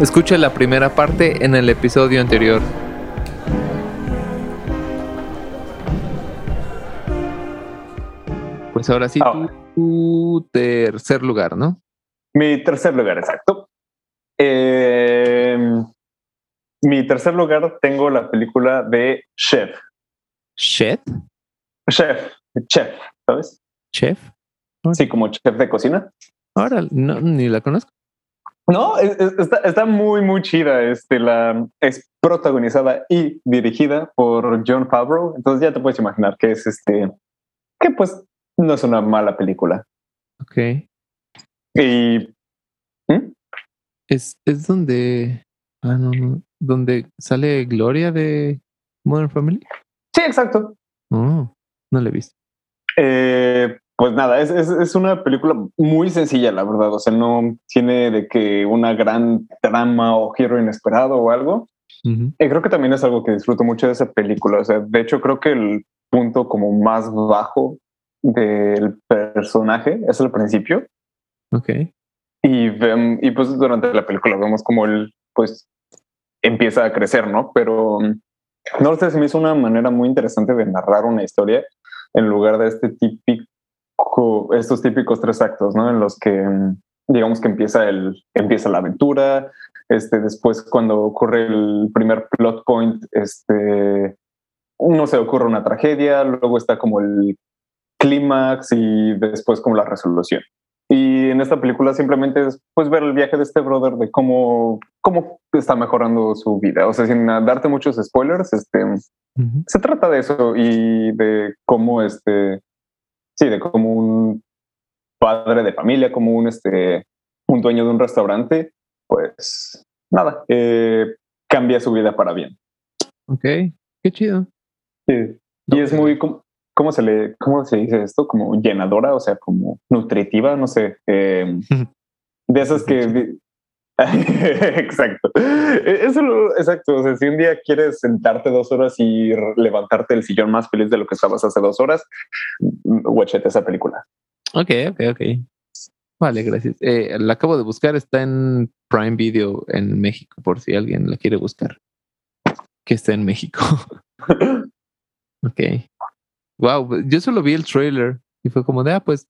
Escucha la primera parte en el episodio anterior. Pues ahora sí, Ahora. tu tercer lugar, ¿no? Mi tercer lugar, exacto. Eh, mi tercer lugar tengo la película de Chef. Chef. Chef, chef, ¿sabes? Chef. Sí, como chef de cocina. Ahora, no, ni la conozco. No, es- es- está, está muy, muy chida. Este, la, es protagonizada y dirigida por John Favreau. Entonces ya te puedes imaginar que es este, que pues no es una mala película. Ok. Y ¿Mm? Es, es donde. Ah, no, no. Donde sale Gloria de Modern Family. sí, exacto. Oh, no la he visto. Eh, pues nada, es, es, es una película muy sencilla, la verdad. O sea, no tiene de que una gran trama o giro inesperado o algo. Y creo que también es algo que disfruto mucho de esa película. O sea, de hecho, creo que el punto como más bajo del personaje es el principio. Ok. Y, y pues durante la película vemos como él pues empieza a crecer, ¿no? Pero no sé, se me hizo una manera muy interesante de narrar una historia en lugar de este típico, estos típicos tres actos, ¿no? En los que mm, digamos que empieza el, empieza la aventura, este, después cuando ocurre el primer plot point, este, no sé, ocurre una tragedia, luego está como el clímax y después como la resolución. Y en esta película simplemente es pues ver el viaje de este brother de cómo, cómo está mejorando su vida. O sea, sin darte muchos spoilers, este, Ujú. se trata de eso y de cómo este, sí, de cómo un padre de familia, como un este, un dueño de un restaurante, pues nada, eh, cambia su vida para bien. Ok. Qué chido. Sí. Y es muy, ¿cómo, cómo se le, cómo se dice esto? Como llenadora, o sea, como nutritiva, no sé. eh, de esas que... exacto. Eso, lo- exacto. O sea, si un día quieres sentarte dos horas y levantarte del sillón más feliz de lo que estabas hace dos horas, watchete esa película. Ok, ok, ok. Vale, gracias. Eh, la acabo de buscar, está en Prime Video en México, por si alguien la quiere buscar. Que está en México. ok. Wow, yo solo vi el trailer y fue como de, ah, pues,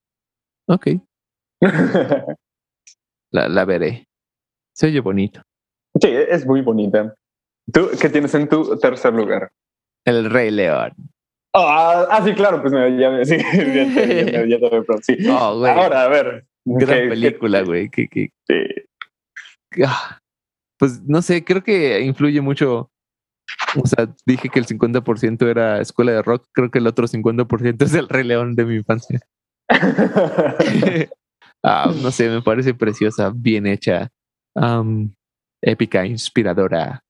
ok, la, la veré. Se oye bonito. sí, es muy bonita. ¿Tú qué tienes en tu tercer lugar? El Rey León. Ah, ah, sí, claro, pues me- ya, sí, ya, ya, ya sí. Oh. Ahora, a ver. Gran ¿qué- qué- película, güey. Que, que, sí. ah, pues no sé, creo que influye mucho. O sea, dije que el 50% era escuela de rock, creo que el otro 50% es el Rey León de mi infancia. Ah, no sé, me parece preciosa, bien hecha, épica, inspiradora.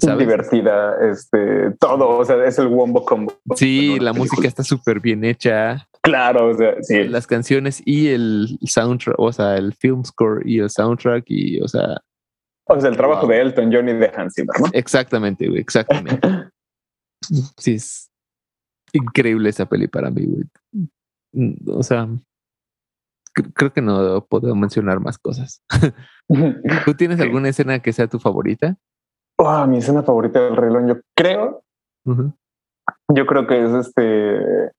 ¿Sabes? divertida, este, todo, o sea, es el wombo combo. Sí, la música está súper bien hecha. Claro, o sea, sí. Las canciones y el soundtrack, o sea, el film score y el soundtrack, y, o sea, O sea, el trabajo Wow. de Elton John y de Hans Zimmer, ¿no? exactamente, güey, exactamente. Sí, es increíble esa peli para mí, güey. Mm, O sea, creo que no puedo mencionar más cosas. ¿Tú tienes alguna escena que sea tu favorita? Ah, mi escena favorita del León, yo creo, yo creo que es este,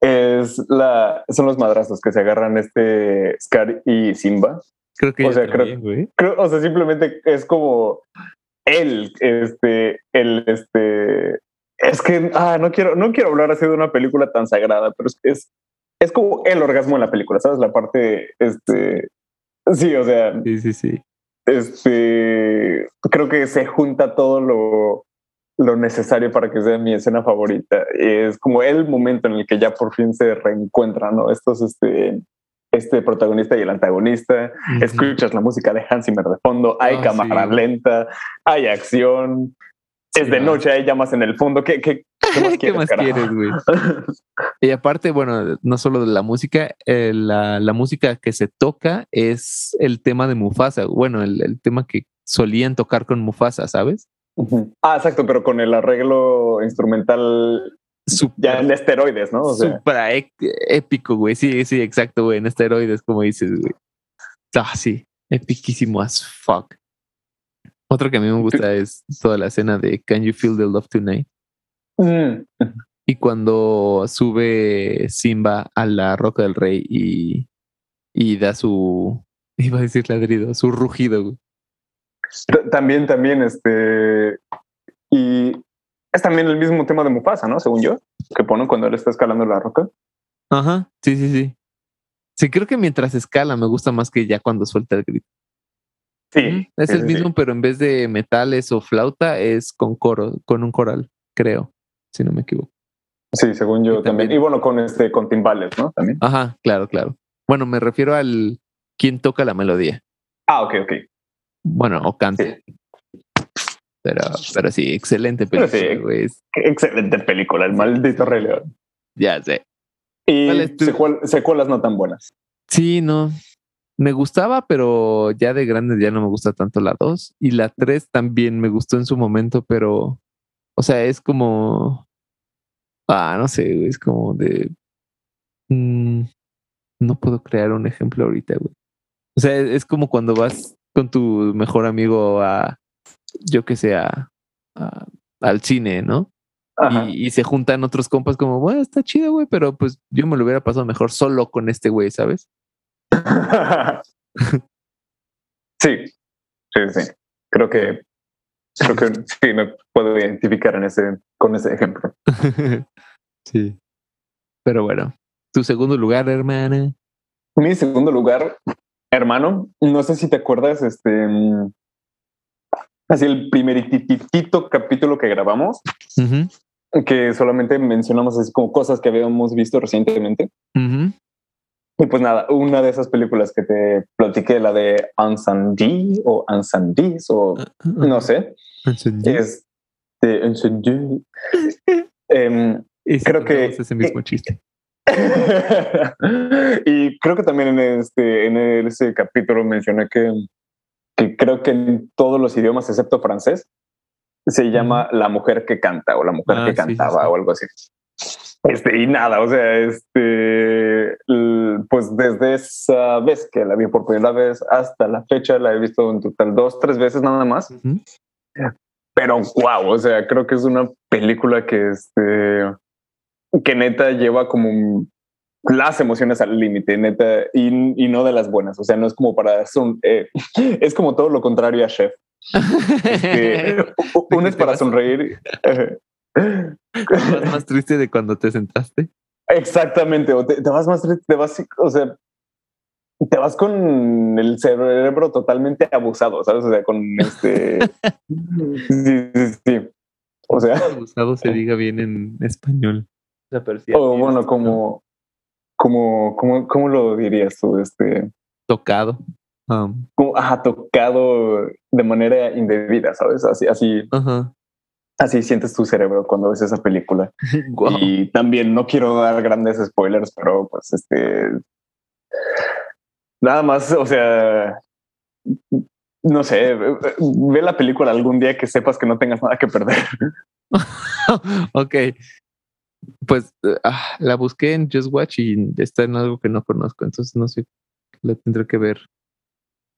es la, son los madrazos que se agarran este Scar y Simba. Creo que O sea, creo- también. Creo, o sea, simplemente es como él, este, el, este, es que, ah, no quiero, no quiero hablar así de una película tan sagrada, pero es, es, es como el orgasmo en la película, ¿sabes? La parte, este, sí, o sea, Sí, sí, sí. este, creo que se junta todo lo, lo necesario para que sea mi escena favorita. Es como el momento en el que ya por fin se reencuentran, ¿no? Estos, este, este protagonista y el antagonista. Ujú. Escuchas la música de Hans Zimmer de fondo, hay Ah, cámara sí. lenta, hay acción, Sí, es de noche, hay llamas en el fondo. ¿Qué, qué, qué más ¿Qué quieres, más carajo? quieres, güey? Y aparte, bueno, no solo de la música, eh, la, la música que se toca es el tema de Mufasa. Bueno, el, el tema que solían tocar con Mufasa, ¿sabes? Ah, exacto, pero con el arreglo instrumental ya en esteroides, ¿no? O sea, ec- épico, güey. Sí, sí, exacto, güey. En esteroides, como dices, güey. Ah, sí. Epiquísimo as fuck. Otro que a mí me gusta es toda la escena de Can You Feel the Love Tonight. Mm. Y cuando sube Simba a la Roca del Rey y, y da su, iba a decir ladrido, su rugido. También, también, este. Y es también el mismo tema de Mufasa, ¿no? Según yo, que ponen cuando él está escalando la roca. Ajá, sí, sí, sí. Sí, creo que mientras escala me gusta más que ya cuando suelta el grito. Sí. Es sí, el mismo, sí. pero en vez de metales o flauta es con coro, con un coral, creo, si no me equivoco. Sí, según yo también. también- Y bueno, con este, con timbales, ¿no? También. Ajá, claro, claro. Bueno, me refiero al quién toca la melodía. Ah, ok, ok. Bueno, o canta. Sí. Pero, pero sí, excelente Pero película, sí. Qué excelente película, el maldito Rey León. Ya sé. Y ¿Cuál es tu- secuel- secuelas no tan buenas. Sí, no. Me gustaba, pero ya de grande ya no me gusta tanto la 2. Y la 3 también me gustó en su momento, pero, o sea, es como, ah, no sé, güey, es como de, mm, no puedo crear un ejemplo ahorita, güey. O sea, es, es como cuando vas con tu mejor amigo a, yo que sé, a- a- al cine, ¿no? Y, y se juntan otros compas como, bueno, está chido, güey, pero pues yo me lo hubiera pasado mejor solo con este güey, ¿sabes? sí, sí, sí. Creo que, creo que sí me puedo identificar en ese, con ese ejemplo. sí. Pero bueno, tu segundo lugar, hermana. Mi segundo lugar, hermano, no sé si te acuerdas, este, mm, así el primeritito capítulo que grabamos, que solamente mencionamos así como cosas que habíamos visto recientemente. Y pues nada, una de esas películas que te platiqué, la de Ansandi o Ansandis o no sé, es de Ansandi. Y si creo que- contamos ese mismo chiste. y creo que también en este en ese capítulo mencioné que, que creo que en todos los idiomas excepto francés se llama la mujer que canta o la mujer Ah, que sí, cantaba sí, sí. o algo así. Este, y nada, o sea, este, pues desde esa vez que la vi por primera vez hasta la fecha la he visto en total dos, tres veces nada más. Ujú. Pero wow, o sea, creo que es una película que este que neta lleva como las emociones al límite, neta, y, y no de las buenas. O sea, no es como para son, eh, es como todo lo contrario a Chef. Este, uno es para vas- sonreír. ¿Estás más triste de cuando te sentaste? Exactamente, o te, te vas más, triste, te vas, o sea, te vas con el cerebro totalmente abusado, ¿sabes? O sea, con este. sí, sí, sí. O sea, Abusado se diga bien en español. O bueno, como, como, como, ¿cómo lo dirías tú? Este, Tocado. Um, como, ajá, tocado de manera indebida, ¿sabes? Así, así, ajá. Así sientes tu cerebro cuando ves esa película. Y también no quiero dar grandes spoilers, pero pues este. Nada más, o sea. No sé, ve la película algún día que sepas que no tengas nada que perder. ok. Pues ah, la busqué en Just Watch y está en algo que no conozco, entonces no sé, la tendré que ver.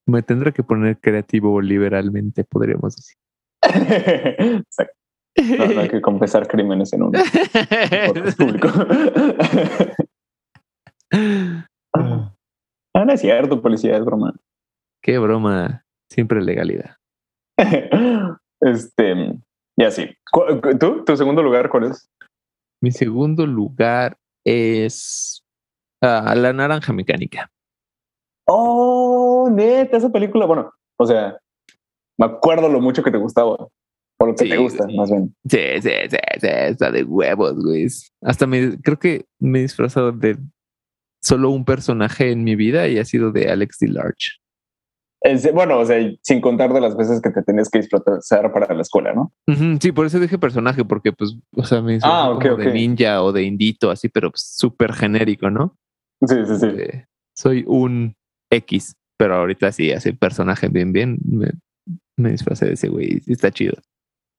Me tendré que poner creativo liberalmente, podríamos decir. Exacto. No, no hay que confesar crímenes en un público. ah, no es cierto, policía, es broma. Qué broma, siempre legalidad. Este, y así. ¿Cu- cu- ¿Tú? ¿Tu segundo lugar cuál es? Mi segundo lugar es ah, La Naranja Mecánica. Oh, neta, esa película. Bueno, o sea, me acuerdo lo mucho que te gustaba. O lo que Sí, te gusta, más bien. Sí, sí, sí, sí, está de huevos, güey. Hasta me, creo que me he disfrazado de solo un personaje en mi vida y ha sido de Alex D. Large. Es- bueno, o sea, sin contar de las veces que te tenías que disfrazar para la escuela, ¿no? Sí, por eso dije personaje, porque pues, o sea, me Ah, ok, como ok. de ninja o de indito, así, pero pues, súper genérico, ¿no? Sí, sí, sí. Eh, soy un X, pero ahorita sí, así personaje bien, bien, me, me disfrazé de ese güey, está chido.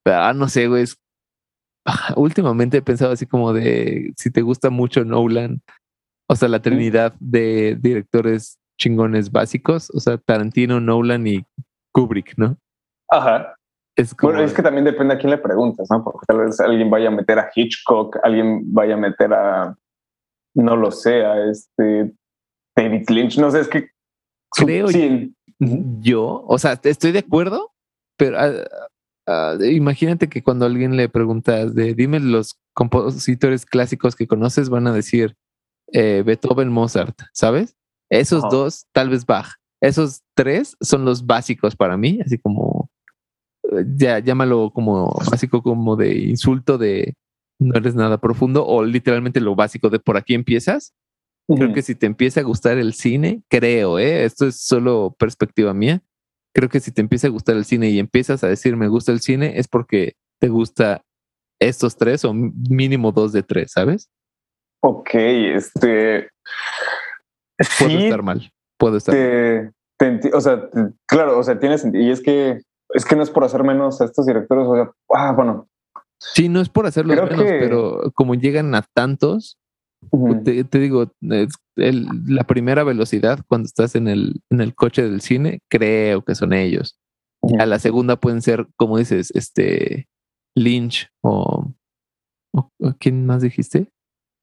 Pero, ah, no sé, güey, es- ah, últimamente he pensado así como de, si te gusta mucho Nolan, o sea, la trinidad de directores chingones básicos, o sea, Tarantino, Nolan y Kubrick, ¿no? Ajá. Es bueno, es que también depende a quién le preguntas, ¿no? Porque tal vez alguien vaya a meter a Hitchcock, alguien vaya a meter a, no lo sé, a este David Lynch, no sé, es que creo yo, o sea, estoy de acuerdo, pero ah, imagínate que cuando alguien le preguntas de dime los compositores clásicos que conoces, van a decir eh, Beethoven, Mozart, ¿sabes? Esos dos, tal vez Bach. Esos tres son los básicos para mí, así como ya llámalo como básico, como de insulto de no eres nada profundo, o literalmente lo básico de por aquí empiezas. Creo que si te empieza a gustar el cine, creo, ¿eh? esto es solo perspectiva mía. Creo que si te empieza a gustar el cine y empiezas a decir me gusta el cine, es porque te gusta estos tres o mínimo dos de tres, ¿sabes? Ok, este. Puedo estar mal. Puedo estar o sea, claro, o sea, tiene sentido. Y es que es que no es por hacer menos a estos directores, o sea, ah, bueno. Sí, no es por hacerlos menos, pero como llegan a tantos, te, digo, la primera velocidad cuando estás en el, en el coche del cine, creo que son ellos. A la segunda pueden ser, como dices, este Lynch o, ¿quién más dijiste?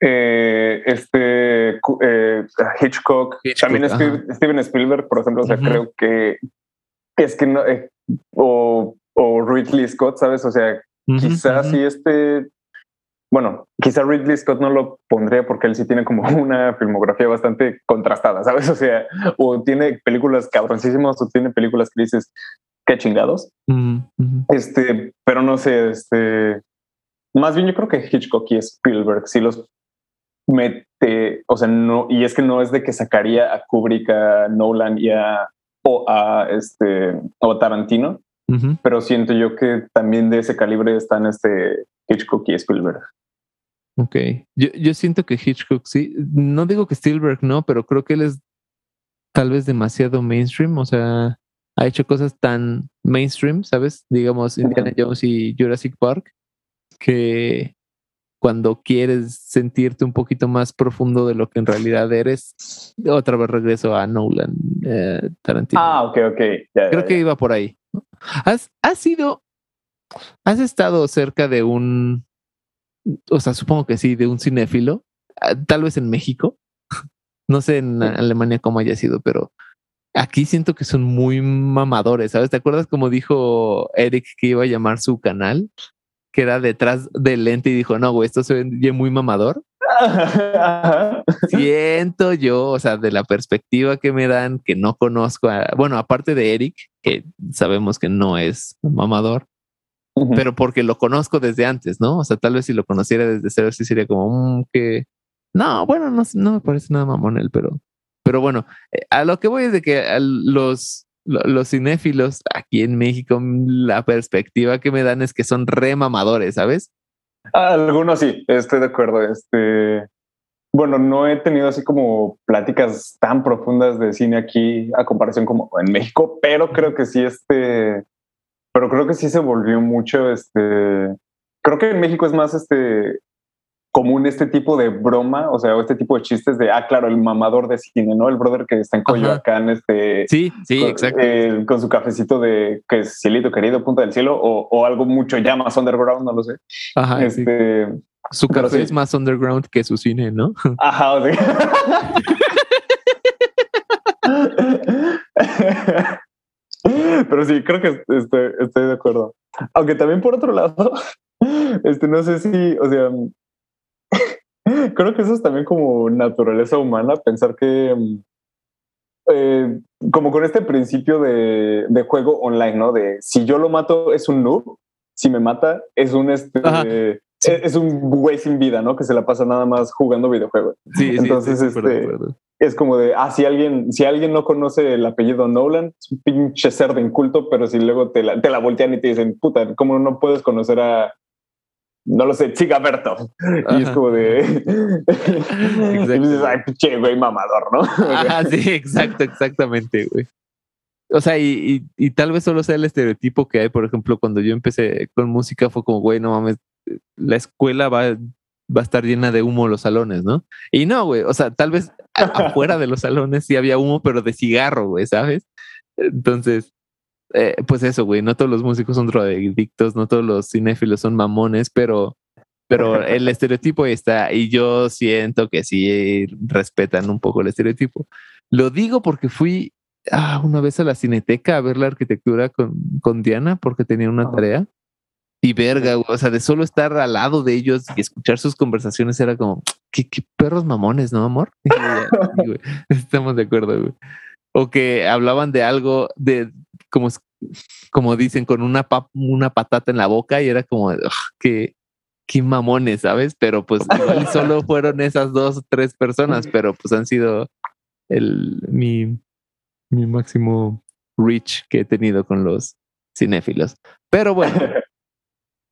Eh, este eh, Hitchcock, también Steven Spielberg, por ejemplo, o sea, creo que es que no, eh, o, o Ridley Scott, ¿sabes? O sea, quizás si este, bueno, quizá Ridley Scott no lo pondría porque él sí tiene como una filmografía bastante contrastada, ¿sabes? O sea, o tiene películas cabroncísimas o tiene películas que dices, qué chingados. Este, pero no sé, este, más bien yo creo que Hitchcock y Spielberg sí los mete, o sea, no, y es que no es de que sacaría a Kubrick, a Nolan y a o a este o Tarantino, pero siento yo que también de ese calibre están este Hitchcock y Spielberg. Ok, yo, yo siento que Hitchcock sí, no digo que Spielberg no, pero creo que él es tal vez demasiado mainstream, o sea, ha hecho cosas tan mainstream, ¿sabes? Digamos Indiana Jones y Jurassic Park, que cuando quieres sentirte un poquito más profundo de lo que en realidad eres, otra vez regreso a Nolan, eh, Tarantino. Ah, ok, ok. Creo que iba por ahí. ¿Has, has sido, has estado cerca de un, o sea, supongo que sí, de un cinéfilo, ah, tal vez en México, no sé en Alemania cómo haya sido, pero aquí siento que son muy mamadores, ¿sabes? ¿Te acuerdas como dijo Eric que iba a llamar su canal? que era detrás del lente y dijo, no, güey, esto se ve muy mamador. Siento yo, o sea, de la perspectiva que me dan, que no conozco, bueno, aparte de Eric, que sabemos que no es mamador, pero porque lo conozco desde antes, ¿no? O sea, tal vez si lo conociera desde cero, sí sería como mm, que, no, bueno, no, no me parece nada mamón él, pero, pero bueno, eh, a lo que voy es de que los, los cinéfilos aquí en México, la perspectiva que me dan es que son remamadores, ¿sabes? Algunos sí, estoy de acuerdo. Este, bueno, no he tenido así como pláticas tan profundas de cine aquí a comparación como en México, pero creo que sí, este, pero creo que sí se volvió mucho, este, creo que en México es más, este, común este tipo de broma, o sea, este tipo de chistes de, ah, claro, el mamador de cine, ¿no? El brother que está en Coyoacán, este... Sí, sí, exacto. Eh, con su cafecito de, que es cielito querido, punta del cielo, o, algo mucho ya más underground, no lo sé. Ajá, este, Su café es más underground que su cine, ¿no? Ajá, o sea... Pero sí, creo que estoy, de acuerdo. Aunque también por otro lado, este, no sé si, o sea, Creo que eso es también como naturaleza humana, pensar que mm, eh, como con este principio de, juego online, ¿no? De si yo lo mato es un noob, si me mata es un este, e, es, un güey sin vida, ¿no? Que se la pasa nada más jugando videojuegos. Sí, entonces este, es como de ah si alguien si alguien no conoce el apellido Nolan es un pinche cerdo inculto, pero si luego te la, te la voltean y te dicen puta, ¿cómo no puedes conocer a no lo sé, Chigaberto. Y es como de. y dices, ay, che, güey, mamador, ¿no? Ajá, sí, exacto, exactamente, güey. O sea, y, y, tal vez solo sea el estereotipo que hay, por ejemplo, cuando yo empecé con música, fue como, güey, no mames, la escuela va, va a estar llena de humo los salones, ¿no? Y no, güey, o sea, tal vez afuera de los salones sí había humo, pero de cigarro, güey, ¿sabes? Entonces, eh, pues eso, güey, no todos los músicos son drogadictos, no todos los cinéfilos son mamones, pero, pero el estereotipo está y yo siento que sí respetan un poco el estereotipo. Lo digo porque fui ah, una vez a la cineteca a ver la arquitectura con, con Diana porque tenía una tarea. Y verga, güey, o sea, de solo estar al lado de ellos y escuchar sus conversaciones era como, qué, perros mamones, ¿no, amor? estamos de acuerdo, güey. O que hablaban de algo, de como, como dicen, con una, una patata en la boca y era como, qué, qué mamones, ¿sabes? Pero pues igual solo fueron esas dos, tres personas, pero pues han sido el, mi, mi máximo reach que he tenido con los cinéfilos. Pero bueno,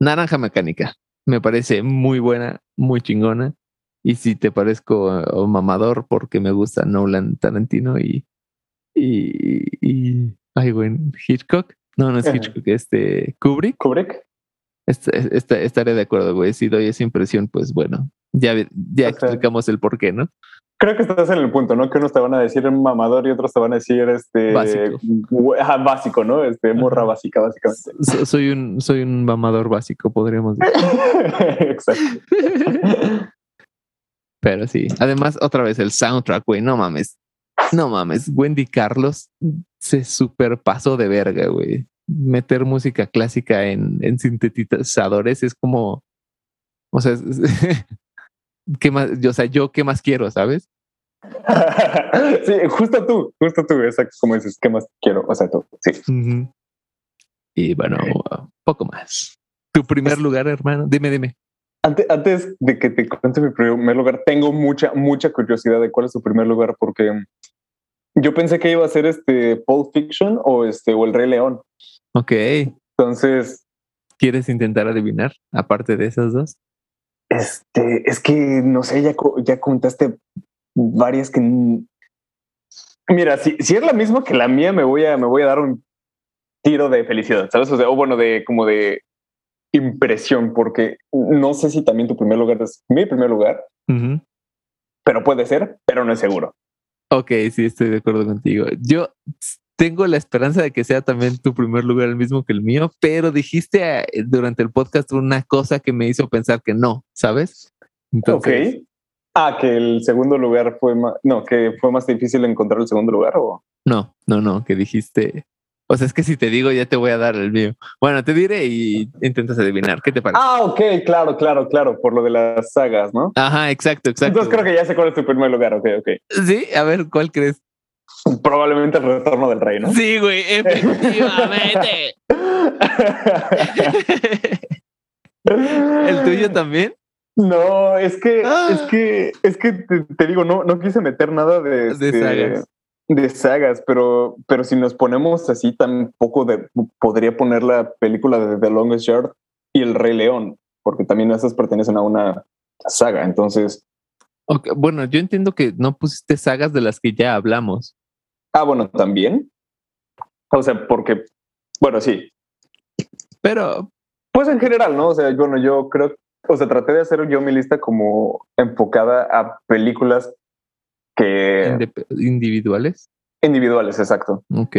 Naranja Mecánica. Me parece muy buena, muy chingona. Y si te parezco mamador, porque me gusta Nolan Tarantino y. Y. y ay, güey, Hitchcock. No, no es Hitchcock, este. Kubrick. Kubrick. estaré de acuerdo, güey. Si doy esa impresión, pues bueno, ya, ya explicamos el por qué, ¿no? Creo que estás en el punto, ¿no? Que unos te van a decir mamador y otros te van a decir este básico, básico ¿no? Este morra básica, básicamente. soy un soy un mamador básico, podríamos decir. Exacto. Pero sí, además otra vez el soundtrack, güey, no mames. No mames, Wendy Carlos se superpasó de verga, güey. Meter música clásica en, en sintetizadores es como, o sea, ¿qué más? O sea, yo qué más quiero, ¿sabes? sí, justo tú, justo tú, exacto, como dices, ¿qué más quiero? O sea, tú, sí. Y bueno, poco más. Tu primer lugar, hermano, dime, dime. Antes, antes de que te cuente mi primer lugar, tengo mucha, mucha curiosidad de cuál es tu primer lugar, porque yo pensé que iba a ser este Pulp Fiction o este o El Rey León. Ok. Entonces. ¿Quieres intentar adivinar, aparte de esas dos? Este, es que no sé, ya, ya contaste varias que. Mira, si, si es la misma que la mía, me voy a, me voy a dar un tiro de felicidad, ¿sabes? O, sea, o bueno, de como de impresión, porque no sé si también tu primer lugar es mi primer lugar, pero puede ser, pero no es seguro. Ok, sí, estoy de acuerdo contigo. Yo tengo la esperanza de que sea también tu primer lugar el mismo que el mío, pero dijiste eh, durante el podcast una cosa que me hizo pensar que no, ¿sabes? Entonces, ok. Ah, que el segundo lugar fue más, no, que fue más difícil encontrar el segundo lugar o... No, no, no, que dijiste, o sea, es que si te digo ya te voy a dar el mío. Bueno, te diré y intentas adivinar. ¿Qué te parece? Ah, ok, claro, claro, claro, por lo de las sagas, ¿no? Ajá, exacto, exacto. Entonces creo que ya sé cuál es tu primer lugar, ok, ok. Sí, a ver, ¿cuál crees? Probablemente el retorno del rey, ¿no? Sí, güey, efectivamente. ¿El tuyo también? No, es que, ah. es que, es que te, digo, no, no quise meter nada de, de este, sagas. De sagas, pero, pero si nos ponemos así, tampoco de, podría poner la película de The Longest Yard y El Rey León, porque también esas pertenecen a una saga. Entonces, bueno, yo entiendo que no pusiste sagas de las que ya hablamos. Ah, bueno, también. O sea, porque, bueno, sí. Pero. Pues en general, ¿no? O sea, bueno, yo creo, o sea, traté de hacer yo mi lista como enfocada a películas que... individuales. Individuales, exacto. Ok.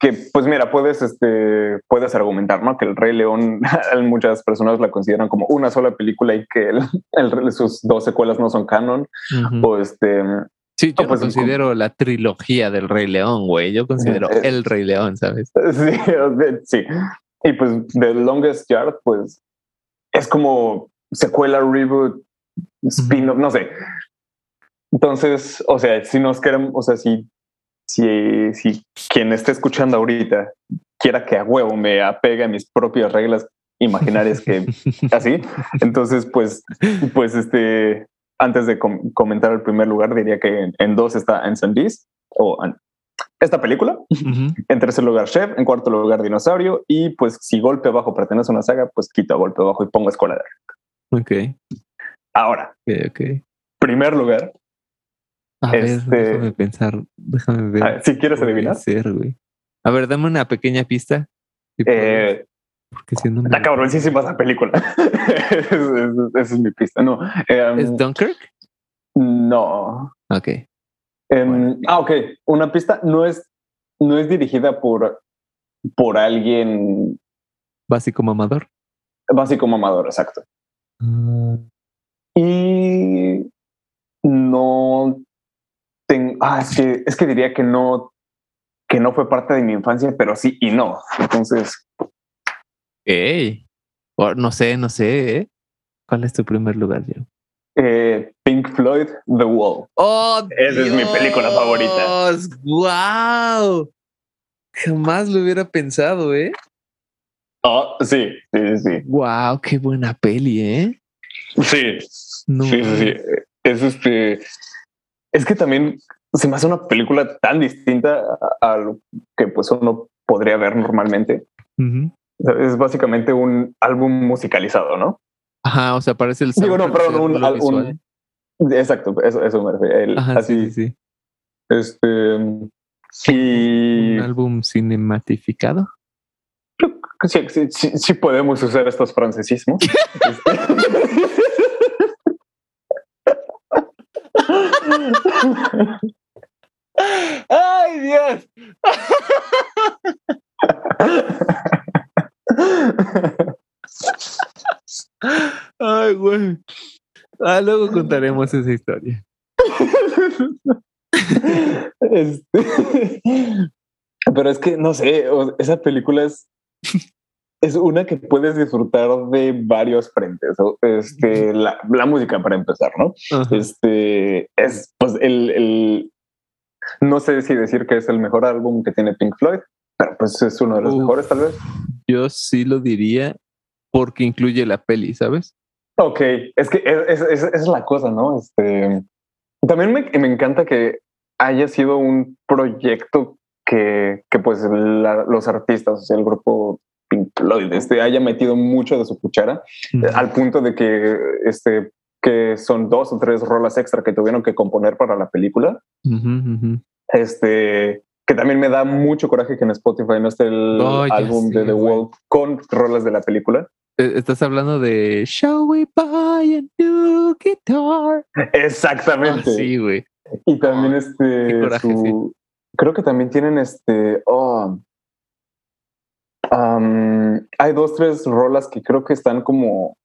Que, pues mira, puedes, este, puedes argumentar, ¿no? Que el Rey León, muchas personas la consideran como una sola película y que el, sus dos secuelas no son canon. O este, Sí, yo pues, considero la trilogía del Rey León, güey. Yo considero el Rey León, ¿sabes? Sí, sí. Y pues The Longest Yard, pues es como secuela, reboot, spin-off, no sé. Entonces, o sea, si nos queremos, o sea, si, si, si quien esté escuchando ahorita quiera que a huevo me apegue a mis propias reglas imaginarias que así, entonces pues, pues este, antes de comentar el primer lugar, diría que en, dos está Anson o esta película. En tercer lugar, Chef. En cuarto lugar, Dinosaurio. Y pues si Golpe Bajo pertenece a una saga, pues quito Golpe Bajo y pongo Escuela de Ok. Ahora. Ok, Primer lugar. A ver, este, déjame pensar. Déjame ver. si quieres adivinar. A ver, dame una pequeña pista. Eh, porque siendo Está cabroncísima esa película. Esa es, mi pista. No. Em, ¿Es Dunkirk? No. Ok. Em, ah, ok. Una pista no es, no es dirigida por por alguien Básico mamador. básico mamador, exacto. Ah, Y no tengo, ah, es que, es que diría que no, que no fue parte de mi infancia, pero sí y no. Entonces. O no sé, no sé. ¿eh? ¿Cuál es tu primer lugar, yo? eh, Pink Floyd, The Wall. ¡Oh! Esa es mi película favorita. ¡Wow! Jamás lo hubiera pensado, ¿eh? Oh, sí, sí, sí, ¡Wow! ¡Qué buena peli, eh! sí. No. Sí, sí, sí. Es este. Es que también se me hace una película tan distinta a, lo que pues uno podría ver normalmente. Ujú. Es básicamente un álbum musicalizado, ¿no? Ajá, o sea, parece el Digo, no, perdón, un, un- exacto, eso, eso me refiero. El- Ajá, así, sí, sí, sí. este, y Un álbum cinematificado. sí, sí, sí, sí podemos usar estos francesismos. ¡Ay, Dios! Ay, güey. Ah, luego contaremos esa historia. Este, pero es que no sé, esa película es, es una que puedes disfrutar de varios frentes. Este, la, la música para empezar, ¿no? Ajá. Este es pues el, el- no sé si decir que es el mejor álbum que tiene Pink Floyd, pero pues es uno de los Uf. mejores tal vez. Yo sí lo diría porque incluye la peli, ¿sabes? Ok, es que es, es- es- es la cosa, ¿no? Este también me, me encanta que haya sido un proyecto que, que pues la- los artistas, o sea, el grupo Pink Floyd, este, haya metido mucho de su cuchara Ujú. al punto de que este que son dos o tres rolas extra que tuvieron que componer para la película. Este que también me da mucho coraje que en Spotify no esté el Oh, álbum de The. Wall con rolas de la película. Eh, Estás hablando de Shall we buy a new guitar? Ah, Exactamente. sí, güey. Y también Oh, este coraje, su- creo que también tienen este oh, am, hay dos, tres rolas que creo que están como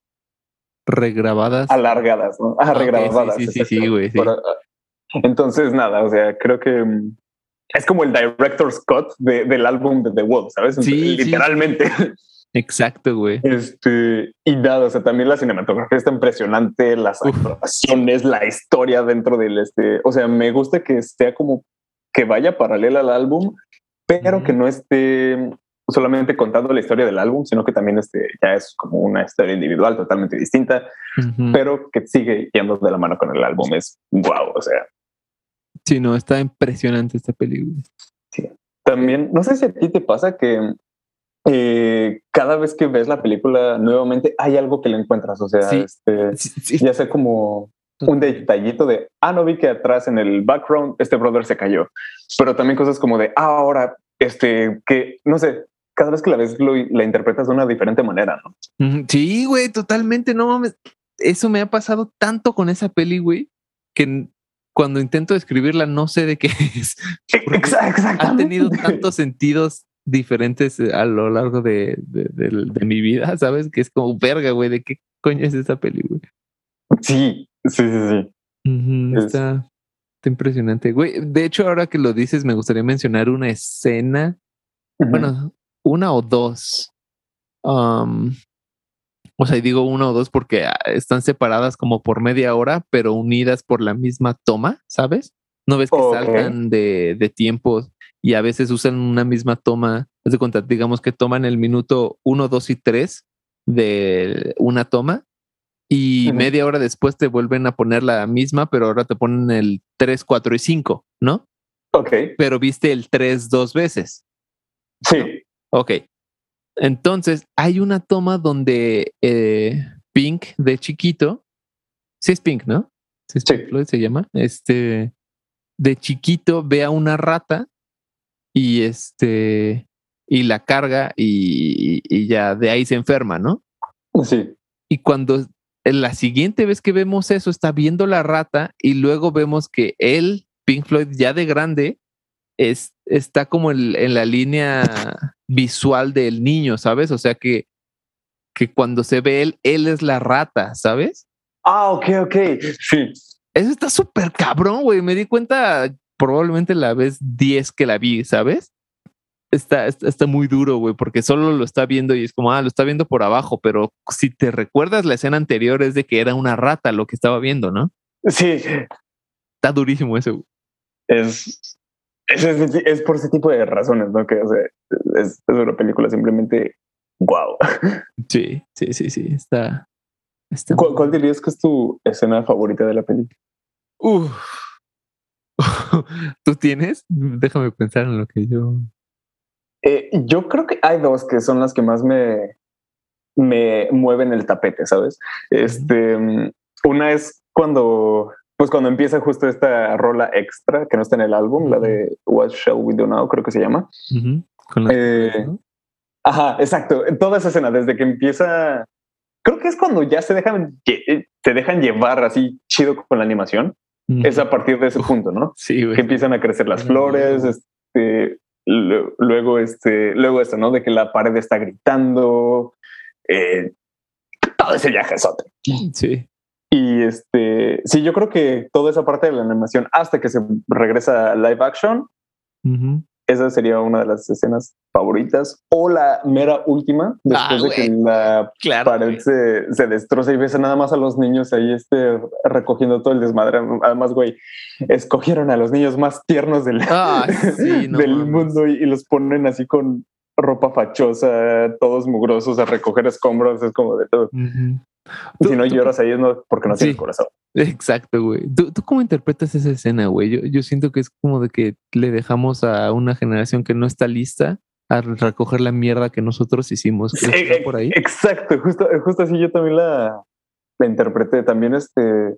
Regrabadas. alargadas, ¿no? Ah, Ah, regrabadas. sí, sí, sí, güey, sí. Para- entonces, nada, o sea, creo que mm, es como el director's cut de- del álbum de The Wall, ¿sabes? Sí, sí, Literalmente. Exacto, güey. Este, y nada, o sea, también la cinematografía está impresionante, las Uf. actuaciones, la historia dentro del este. O sea, me gusta que sea como que vaya paralela al álbum, pero Ujú. que no esté solamente contando la historia del álbum, sino que también este, ya es como una historia individual totalmente distinta, pero que sigue yendo de la mano con el álbum. Es wow, o sea, Sí, no, está impresionante esta película. también, no sé si a ti te pasa que eh, cada vez que ves la película nuevamente hay algo que le encuentras, o sea, Sí. este, Sí, sí. ya sea como un detallito de, ah, no vi que atrás en el background este brother se cayó, pero también cosas como de, ah, ahora, este, que, no sé, cada vez que la ves lo, la interpretas de una diferente manera, ¿no? Sí, güey, totalmente. No mames. Eso me ha pasado tanto con esa peli, güey, que cuando intento describirla no sé de qué es. Porque Exa- Ha Exactamente. tenido tantos sentidos diferentes eh, a lo largo de, de- de- de mi vida, ¿sabes? Que es como verga, güey, ¿de qué coño es esa güey? Sí, sí, sí, sí. Ujú, Es- Está, está impresionante, güey. De hecho, ahora que lo dices, me gustaría mencionar una escena, bueno, una o dos. Um, o sea, y digo una o dos porque ah, están separadas como por media hora, pero unidas por la misma toma, ¿sabes? No ves que Ok. saltan de, de tiempos y a veces usan una misma toma. Haz de cuenta, digamos que toman el minuto uno, dos y tres de una toma y media hora después te vuelven a poner la misma, pero ahora te ponen el 3, 4 y 5, ¿no? Ok, Pero viste el 3 dos veces. sí. Ok. Entonces, hay una toma donde eh, Pink de chiquito, sí es Pink, ¿no? Sí, es. Pink Floyd se llama. Este, de chiquito ve a una rata y este, y la carga y, y ya de ahí se enferma, ¿no? Sí. Y cuando la siguiente vez que vemos eso, está viendo la rata y luego vemos que él, Pink Floyd, ya de grande, es, está como en, en la línea visual del niño, ¿sabes? O sea que, que cuando se ve él, él es la rata, ¿sabes? Ah, ok, ok. Sí. Eso está súper cabrón, güey. Me di cuenta probablemente la vez 10 que la vi, ¿sabes? Está, está, está muy duro, güey, porque solo lo está viendo y es como, ah, lo está viendo por abajo, pero si te recuerdas la escena anterior es de que era una rata lo que estaba viendo, ¿no? Sí. Está durísimo eso. güey. Es, es, es, es por ese tipo de razones, ¿no? Que o sea, es, es una película simplemente wow. Sí, sí, sí, sí. Está. está ¿Cuál, cuál dirías que es tu escena favorita de la película? Uf. ¿Tú tienes? Déjame pensar en lo que yo. Eh, yo creo que hay dos que son las que más me, me mueven el tapete, ¿sabes? Este, mm, una es cuando, pues cuando empieza justo esta rola extra que no está en el álbum, la de What Shall We Do Now, creo que se llama. Ujú, Con las Eh, ¿no? Ajá, exacto. Toda esa escena, desde que empieza, creo que es cuando ya se dejan, lle- se dejan llevar así chido con la animación. Ujú. Es a partir de ese punto, ¿no? Sí, que güey. empiezan a crecer las flores, este, lu- luego, este, luego eso, ¿no? De que la pared está gritando, eh, todo ese viaje es otro. Sí. Y este, sí, yo creo que toda esa parte de la animación hasta que se regresa a live action, Ujú. esa sería una de las escenas favoritas. O la mera última, después Ah, de que la Claro. pared se, se destroza y ves nada más a los niños ahí este, recogiendo todo el desmadre. Además, güey, escogieron a los niños más tiernos del, Ah, sí, no del mundo y, y los ponen así con ropa fachosa, todos mugrosos a recoger escombros. Es como de todo. Ujú. Y Tú- si no tú- lloras ahí es no, porque no tienes Sí. corazón. Exacto, güey. ¿Tú, ¿Tú cómo interpretas esa escena, güey? Yo, yo siento que es como de que le dejamos a una generación que no está lista a recoger la mierda que nosotros hicimos. ¿Crees que va Eh, por ahí? Exacto, justo, justo así yo también la, la interpreté. También este,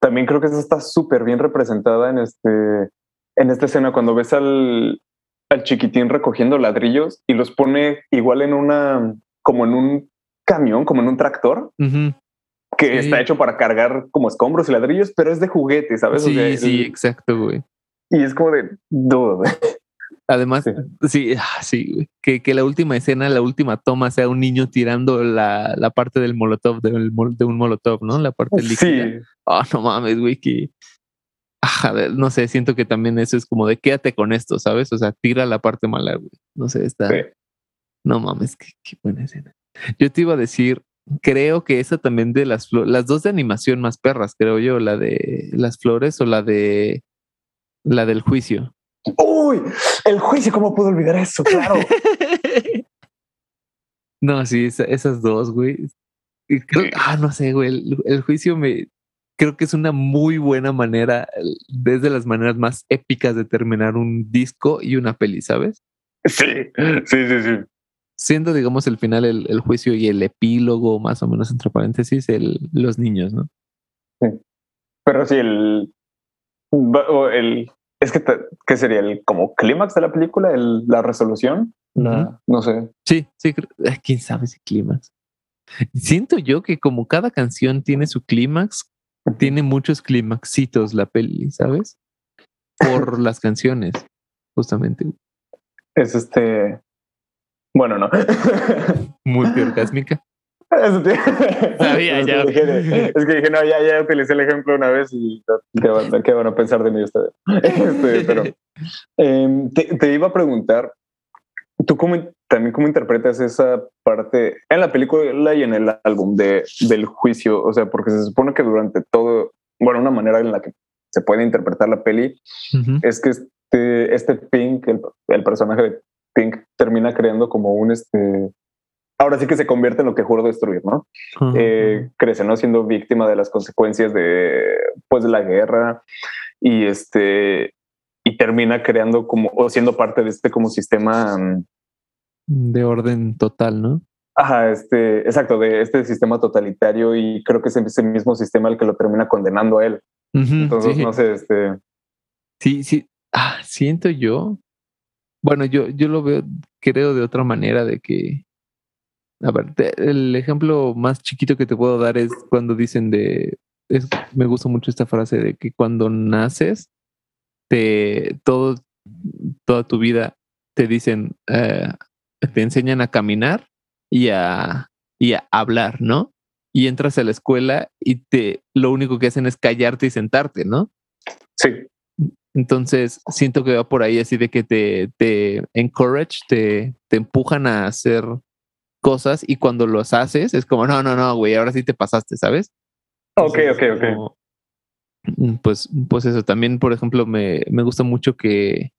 también creo que eso está súper bien representada en este, en esta escena cuando ves al, al chiquitín recogiendo ladrillos y los pone igual en una, como en un camión, como en un tractor que Sí. está hecho para cargar como escombros y ladrillos, pero es de juguete, ¿sabes? O Sí, sea, sí, exacto, güey. y es como de dude. Además, Sí. sí, ah, sí, güey. Que, que la última escena, la última toma sea un niño tirando la, la parte del molotov, de un molotov, ¿no? La parte líquida. Sí, Ah, no mames, güey, que. Ah, no sé, siento que también eso es como de quédate con esto, ¿sabes? O sea, tira la parte mala, güey. No sé, está. sí. No mames, qué, qué buena escena. Yo te iba a decir, creo que esa también de las flores, las dos de animación más perras, creo yo, la de las flores o la de la del juicio. Uy, el juicio, ¿cómo puedo olvidar eso? Claro. no, sí, esa- esas dos, güey. Creo- ah, no sé, güey. El, el juicio me creo que es una muy buena manera, desde las maneras más épicas de terminar un disco y una peli, ¿sabes? Sí, sí, sí, sí. Siendo, digamos, el final, el, el juicio y el epílogo, más o menos entre paréntesis, el, los niños, ¿no? Pero sí, el, o el es que, te- ¿qué sería el como clímax de la película? El, la resolución. La- no sé. Sí, sí, ay, quién sabe si clímax. Siento yo que como cada canción tiene su clímax, tiene muchos clímaxitos la peli, ¿sabes? Por las canciones, justamente. Es este. Bueno, no. Multiorgásmica. Sabía es, ya. Que dije, es que dije, no, ya, ya utilicé el ejemplo una vez y qué van, qué van a pensar de mí ustedes. Este, pero em, te, te iba a preguntar, ¿tú cómo, también cómo interpretas esa parte en la película y en el álbum de, del juicio? O sea, porque se supone que durante todo, bueno, una manera en la que se puede interpretar la peli Ujú, es que este, este Pink, el, el personaje de Pink, termina creando como un este. Ahora sí que se convierte en lo que juró destruir, ¿no? Eh, crece, ¿no? Siendo víctima de las consecuencias de, pues, de la guerra y este y termina creando como o siendo parte de este como sistema, mm, De orden total, ¿no? ajá, este, exacto, de este sistema totalitario y creo que es ese mismo sistema el que lo termina condenando a él. Entonces, sí. no sé, este, Sí, sí. Ah, siento yo. Bueno, yo, yo lo veo, creo de otra manera de que. A ver, el ejemplo más chiquito que te puedo dar es cuando dicen de. Me gusta mucho esta frase de que cuando naces, te todo toda tu vida te dicen, eh, te enseñan a caminar y a, y a hablar, ¿no? Y entras a la escuela y te lo único que hacen es callarte y sentarte, ¿no? Sí. Entonces, siento que va por ahí así de que te, te encourage, te, te empujan a hacer cosas y cuando los haces es como, no, no, no, güey, ahora sí te pasaste, ¿sabes? Ok, ok, ok. Como, mm, pues, pues eso, también, por ejemplo, me, me gusta mucho que,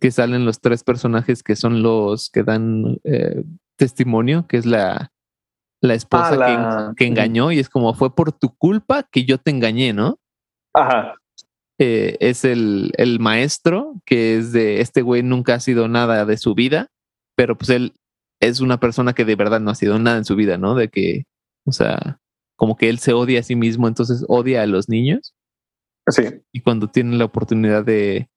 que salen los tres personajes que son los que dan eh, testimonio, que es la, la esposa Ah, la- Que, que engañó y es como, fue por tu culpa que yo te engañé, ¿no? Ajá. Eh, es el, el maestro, que es de este güey nunca ha sido nada de su vida, pero pues él es una persona que de verdad no ha sido nada en su vida, ¿no? De que, o sea, como que él se odia a sí mismo, entonces odia a los niños Sí. y cuando tiene la oportunidad de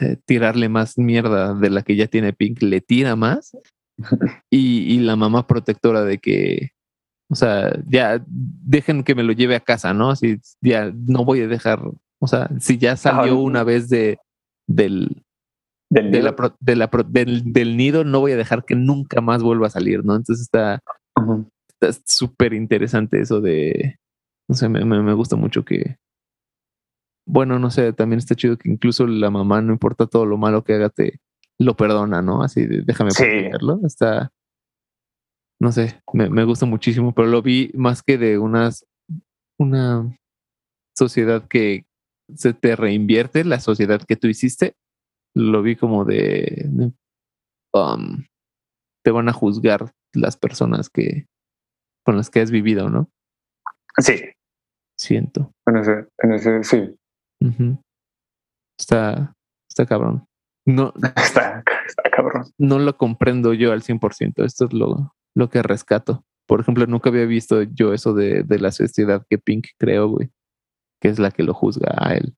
eh, tirarle más mierda de la que ya tiene Pink, le tira más. Y, y la mamá protectora de que, o sea, ya dejen que me lo lleve a casa, ¿no? Así ya no voy a dejar, o sea, si ya salió Ajá. una vez de, del, Del de nido. de la del, del nido, no voy a dejar que nunca más vuelva a salir, ¿no? Entonces está súper interesante eso de, no sé, me, me, me gusta mucho que, bueno, no sé, también está chido que incluso la mamá, no importa todo lo malo que haga, te lo perdona, ¿no? Así de, déjame Sí. protegerlo. Está, no sé, me, me gusta muchísimo, pero lo vi más que de unas, una sociedad que se te reinvierte, la sociedad que tú hiciste, lo vi como de, um, te van a juzgar las personas que con las que has vivido, ¿no? Sí. Siento. En ese, en ese, sí. Está, está cabrón. No, Está, está cabrón. no lo comprendo yo al 100%. Esto es lo, lo que rescato. Por ejemplo, nunca había visto yo eso de, de la sociedad que Pink creó, güey, que es la que lo juzga a él.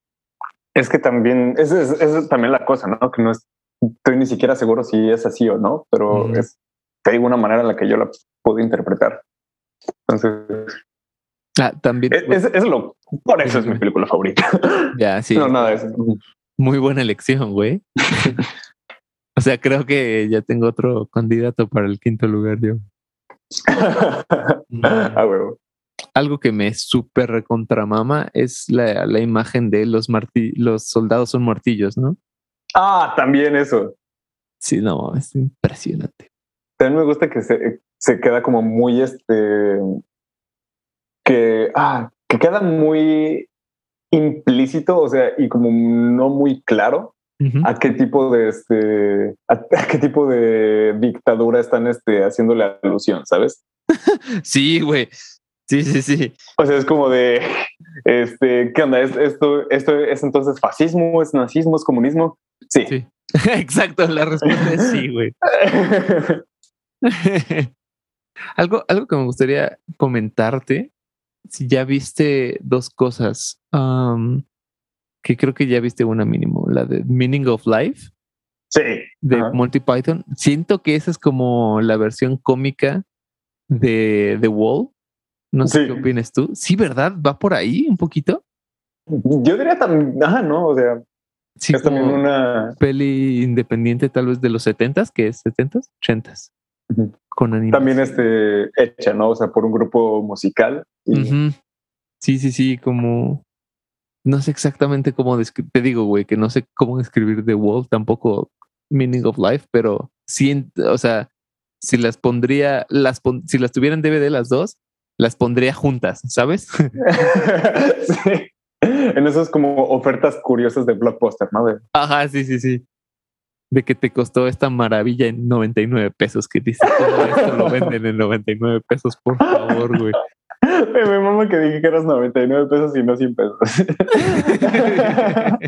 Es que también, esa es, también la cosa, ¿no? Que no es- estoy ni siquiera seguro si es así o no, pero es, te digo una manera en la que yo la puedo interpretar. Entonces, Ah, también. es, es- es lo, por eso es mi película favorita. ya, sí. No, nada de eso. Muy buena elección, güey. o sea, creo que ya tengo otro candidato para el quinto lugar, yo. ah, huevo. Algo que me súper recontramama es la, la imagen de los marti los soldados son martillos, ¿no? Ah, también eso. Sí, no, es impresionante. También me gusta que se, se queda como muy este que ah, que queda muy implícito, o sea, y como no muy claro a qué tipo de este a, a qué tipo de dictadura están este haciéndole alusión, ¿sabes? Sí, güey. Sí, sí, sí. O sea, es como de este, ¿qué onda? ¿Es- esto esto es entonces fascismo, es nazismo, es comunismo? Sí. Sí. Exacto, la respuesta es sí, güey. algo, algo que me gustaría comentarte, si ya viste dos cosas, que creo que ya viste una mínimo, la de Meaning of Life. sí. de Ajá. Monty Python. Siento que esa es como la versión cómica de The Wall. No sé Sí. qué opinas tú. Sí, ¿verdad? ¿Va por ahí un poquito? Yo diría también, ajá, no, o sea, Sí, es también una peli independiente tal vez de los 70s, que es 70s, 80s, Ujú. con animación. también este hecha, ¿no? O sea, por un grupo musical. Y. Sí, sí, sí, como... No sé exactamente cómo te digo, güey, que no sé cómo describir The Wall, tampoco Meaning of Life, pero sí, o sea, si las pondría, las pon- si las tuvieran DVD las dos, las pondría juntas, ¿sabes? sí. En esas como ofertas curiosas de blockbuster, ¿no? De- Ajá, sí, sí, sí. De que te costó esta maravilla en 99 pesos, que dice, todo esto lo venden en 99 pesos, por favor, güey. Me mama que dije que eras 99 pesos y no 100 pesos.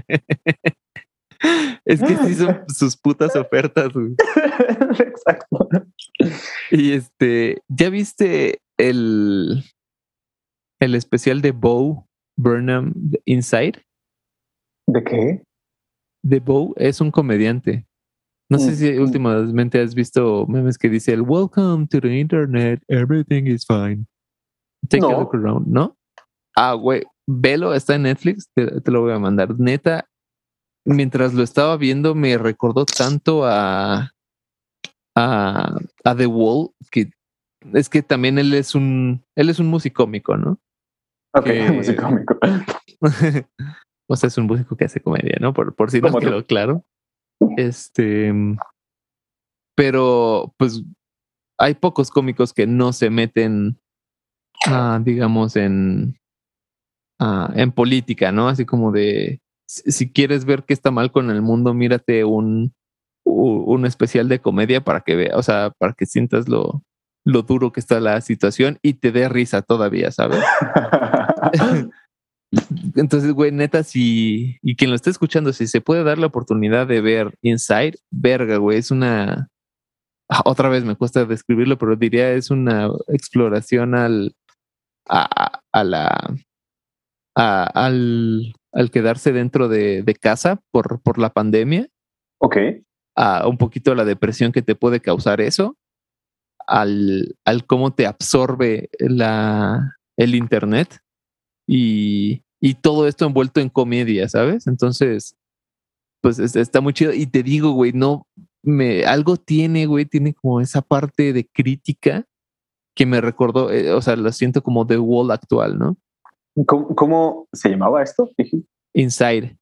es que sí son sus putas ofertas, güey. Exacto. Y este, ¿ya viste el, el especial de Bo Burnham de Inside? ¿De qué? De Bo es un comediante. No sé Mm, si mm. últimamente has visto memes que dice el Welcome to the Internet, everything is fine. Take a No. look around, ¿no? Ah, güey, velo, está en Netflix, te, te lo voy a mandar. Neta, mientras lo estaba viendo me recordó tanto a, a, a The Wall que es que también él es un él es un músico cómico, ¿no? Ok, Que- música cómico. o sea, es un músico que hace comedia, ¿no? Por, por si no quedó claro. Este, pero pues hay pocos cómicos que no se meten, ah, digamos, en, ah, en política, ¿no? Así como de, si quieres ver qué está mal con el mundo, mírate un, un especial de comedia para que veas, o sea, para que sientas lo, lo duro que está la situación y te dé risa todavía, ¿sabes? Entonces, güey, neta, si, y quien lo esté escuchando, si se puede dar la oportunidad de ver Inside, verga, güey, es una, ah, otra vez me cuesta describirlo, pero diría es una exploración al, a, a- a la, a- al, al quedarse dentro de, de casa por, por la pandemia, ok. a un poquito la depresión que te puede causar eso, al, al cómo te absorbe la, el internet y, y todo esto envuelto en comedia, ¿sabes? Entonces, pues es- está muy chido. Y te digo, güey, no, me, algo tiene, güey, tiene como esa parte de crítica que me recordó, eh, o sea, lo siento como The Wall actual, ¿no? ¿Cómo, cómo se llamaba esto? Inside.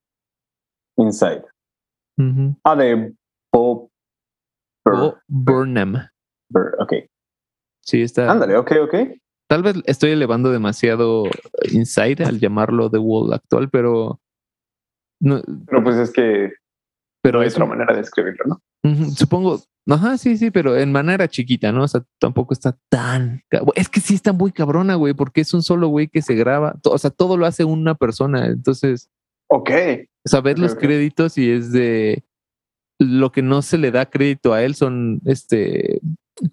Inside. Ah, de Bob Burnham. Ok. Sí, está. Ándale, ok, ok. Tal vez estoy elevando demasiado Inside al llamarlo The Wall actual, pero no, Pero pues es que pero no hay es otra un- manera de escribirlo, ¿no? Supongo, ajá, sí, sí, pero en manera chiquita, ¿no? O sea, tampoco está tan. Es que sí está muy cabrona, güey, porque es un solo güey que se graba. O sea, todo lo hace una persona. Entonces, Ok. Ok, los créditos y es de. Lo que no se le da crédito a él son, este,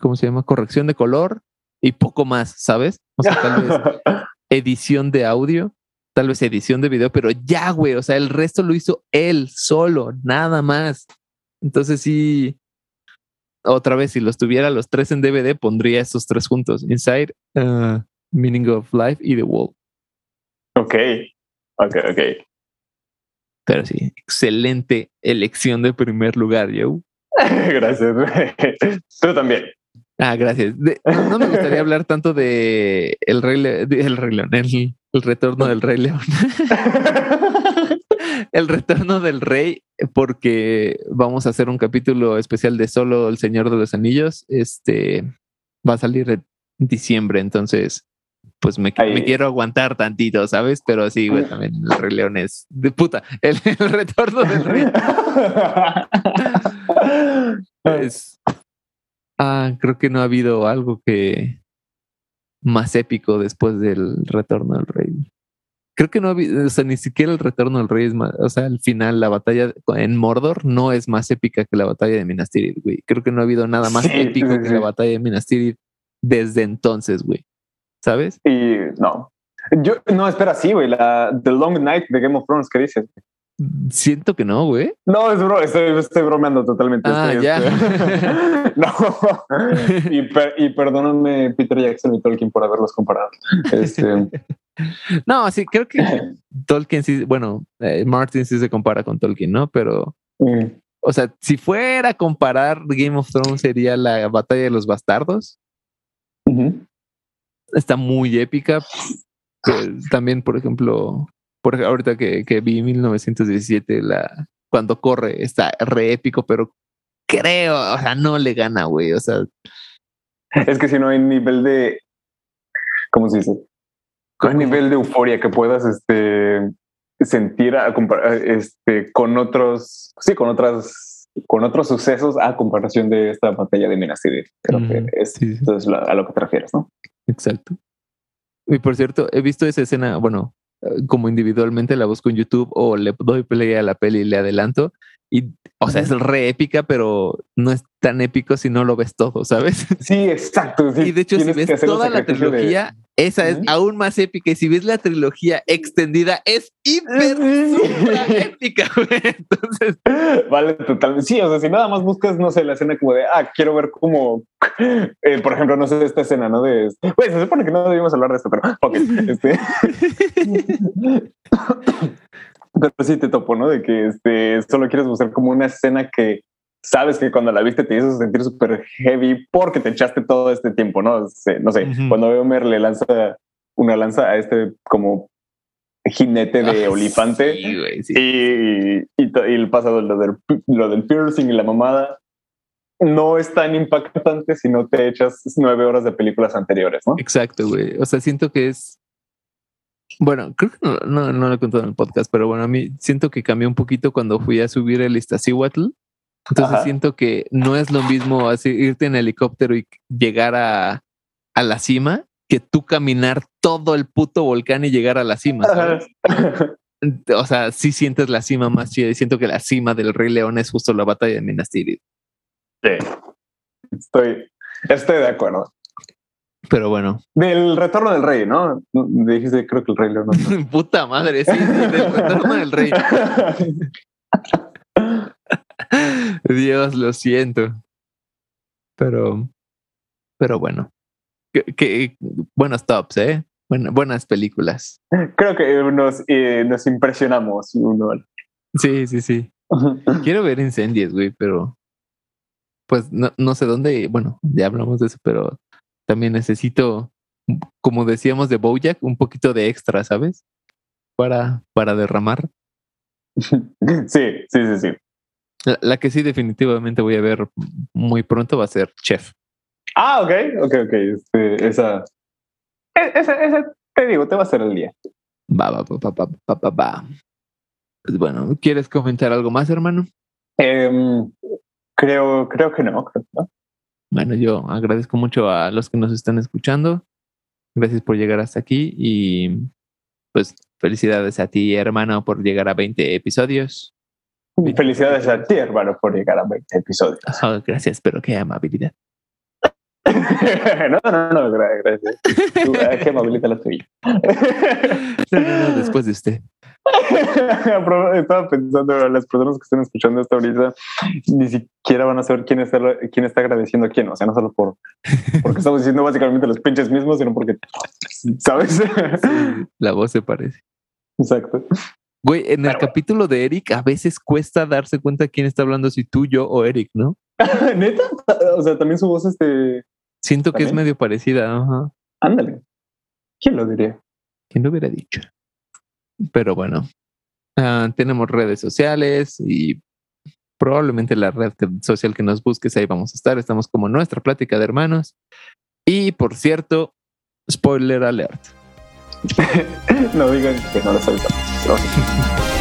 ¿cómo se llama? Corrección de color y poco más, ¿sabes? O sea, tal vez edición de audio, tal vez edición de video, pero ya, güey, o sea, el resto lo hizo él solo, nada más. Entonces sí, otra vez, si los tuviera los tres en DVD, pondría esos tres juntos, Inside, uh, Meaning of Life y The Wall. ok. Ok, ok. Pero sí, excelente elección de primer lugar, yo. Gracias. Tú también. Ah, gracias. De- no, no me gustaría hablar tanto de el Rey, Le- de- el Rey León, el, el retorno del Rey León. el retorno del rey, porque vamos a hacer un capítulo especial de solo El Señor de los Anillos. Este va a salir en diciembre, entonces, pues me, quiero aguantar tantito, ¿sabes? Pero sí, güey, también el Rey León es de puta. El, el retorno del rey es. Ah, creo que no ha habido algo que más épico después del retorno del rey. Creo que no ha habido, o sea, ni siquiera el retorno del rey es más, o sea, al final la batalla en Mordor no es más épica que la batalla de Minas Tirith, güey. Creo que no ha habido nada más Sí, épico sí, que la batalla de Minas Tirith desde entonces, güey. ¿Sabes? y no. Yo, no, espera, sí, güey. La The Long Night de Game of Thrones, ¿qué dices? Siento que no, güey. No, es bro, estoy, estoy bromeando totalmente. Ah, Estoy, ya. no. Y, per- y perdóname, Peter Jackson y Tolkien, por haberlos comparado. Este, No, sí, creo que Tolkien sí, bueno, eh, Martin sí se compara con Tolkien, ¿no? Pero mm, O sea, si fuera a comparar Game of Thrones sería la batalla de los bastardos. Está muy épica. Pues, también, por ejemplo, por ej- ahorita que, que vi 1917, la, cuando corre, está re épico, pero creo, o sea, no le gana, güey. O sea, Es que si no hay nivel de. ¿Cómo se dice? No hay nivel de euforia que puedas este, sentir a este, con otros. Sí, con otras. Con otros sucesos a comparación de esta batalla de Minas Tirith. Creo que es, sí, sí. eso es lo- a lo que te refieres, ¿no? Exacto. Y por cierto, he visto esa escena, bueno, como individualmente la busco en YouTube o le doy play a la peli y le adelanto. Y, o sea, es re épica, pero no es tan épico si no lo ves todo, ¿sabes? Sí, exacto. sí, y de hecho, si ves toda la trilogía, esa es aún más épica. Y si ves la trilogía extendida, es hiper supra épica. Entonces, Vale, totalmente. Sí, o sea, si nada más buscas, no sé, la escena como de, ah, quiero ver cómo, eh, por ejemplo, no sé, esta escena, ¿no? De, güey, se supone que no debíamos hablar de esto, pero, ok, este. pero sí te topo, ¿no? De que este, solo quieres buscar como una escena que sabes que cuando la viste te hizo sentir súper heavy porque te echaste todo este tiempo, ¿no? no sé, cuando veo Homer le lanza una lanza a este como jinete de olifante y, y, pasa lo del, lo del piercing y la mamada no es tan impactante si no te echas nueve horas de películas anteriores, ¿no? Exacto, güey. O sea, siento que es bueno, creo que no, no, no, lo he contado en el podcast, pero bueno, a mí siento que cambió un poquito cuando fui a subir el Iztaccíhuatl. Entonces siento que no es lo mismo así irte en helicóptero y llegar a, a, la cima que tú caminar todo el puto volcán y llegar a la cima. o sea, sí sientes la cima más chida y siento que la cima del Rey León es justo la batalla de Minas Tirith. Sí, estoy, estoy de acuerdo. Pero bueno. Del retorno del rey, ¿no? Dijiste, creo que el rey León. Puta madre, sí, del retorno del rey. Dios, lo siento. Pero, pero bueno. Que, buenos tops, ¿eh? buenas películas. Creo que nos, eh, nos impresionamos uno. Sí, sí, sí. Quiero ver incendios, güey, pero pues no, no sé dónde, bueno, ya hablamos de eso, pero también necesito, como decíamos de Bojack, un poquito de extra, ¿sabes? Para, para derramar. Sí, sí, sí, sí. La, que sí definitivamente voy a ver muy pronto va a ser Chef. Ah, ok, ok, ok. Este, esa, e, esa, esa, te digo, te va a ser el día. Va, va, va, va, va, va, va. Pues bueno, ¿quieres comentar algo más, hermano? Em, creo, creo que no, creo que no. Bueno, yo agradezco mucho a los que nos están escuchando. Gracias por llegar hasta aquí y pues felicidades a ti, hermano, por llegar a 20 episodios. Felicidades a ti, hermano, por llegar a 20 episodios. Oh, gracias, pero qué amabilidad. no, no, no, gracias. Ah, qué amabilidad la tuya. no, no, no, después de usted. Estaba pensando, las personas que estén escuchando esto ahorita ni siquiera van a saber quién está, quién está agradeciendo a quién. O sea, no solo por porque estamos diciendo básicamente los pinches mismos, sino porque, ¿sabes? la voz se parece. Exacto. Güey, en el capítulo de Eric a veces cuesta darse cuenta quién está hablando, si tú, yo o Eric, ¿no? ¿Neta? O sea, también su voz este... Siento que es medio parecida. Ajá. Ándale. ¿Quién lo diría? ¿Quién lo hubiera dicho? Pero bueno, ah, tenemos redes sociales y probablemente la red social que nos busques, ahí vamos a estar. Estamos como nuestra plática de hermanos. Y por cierto, spoiler alert. no digan que no lo avisamos.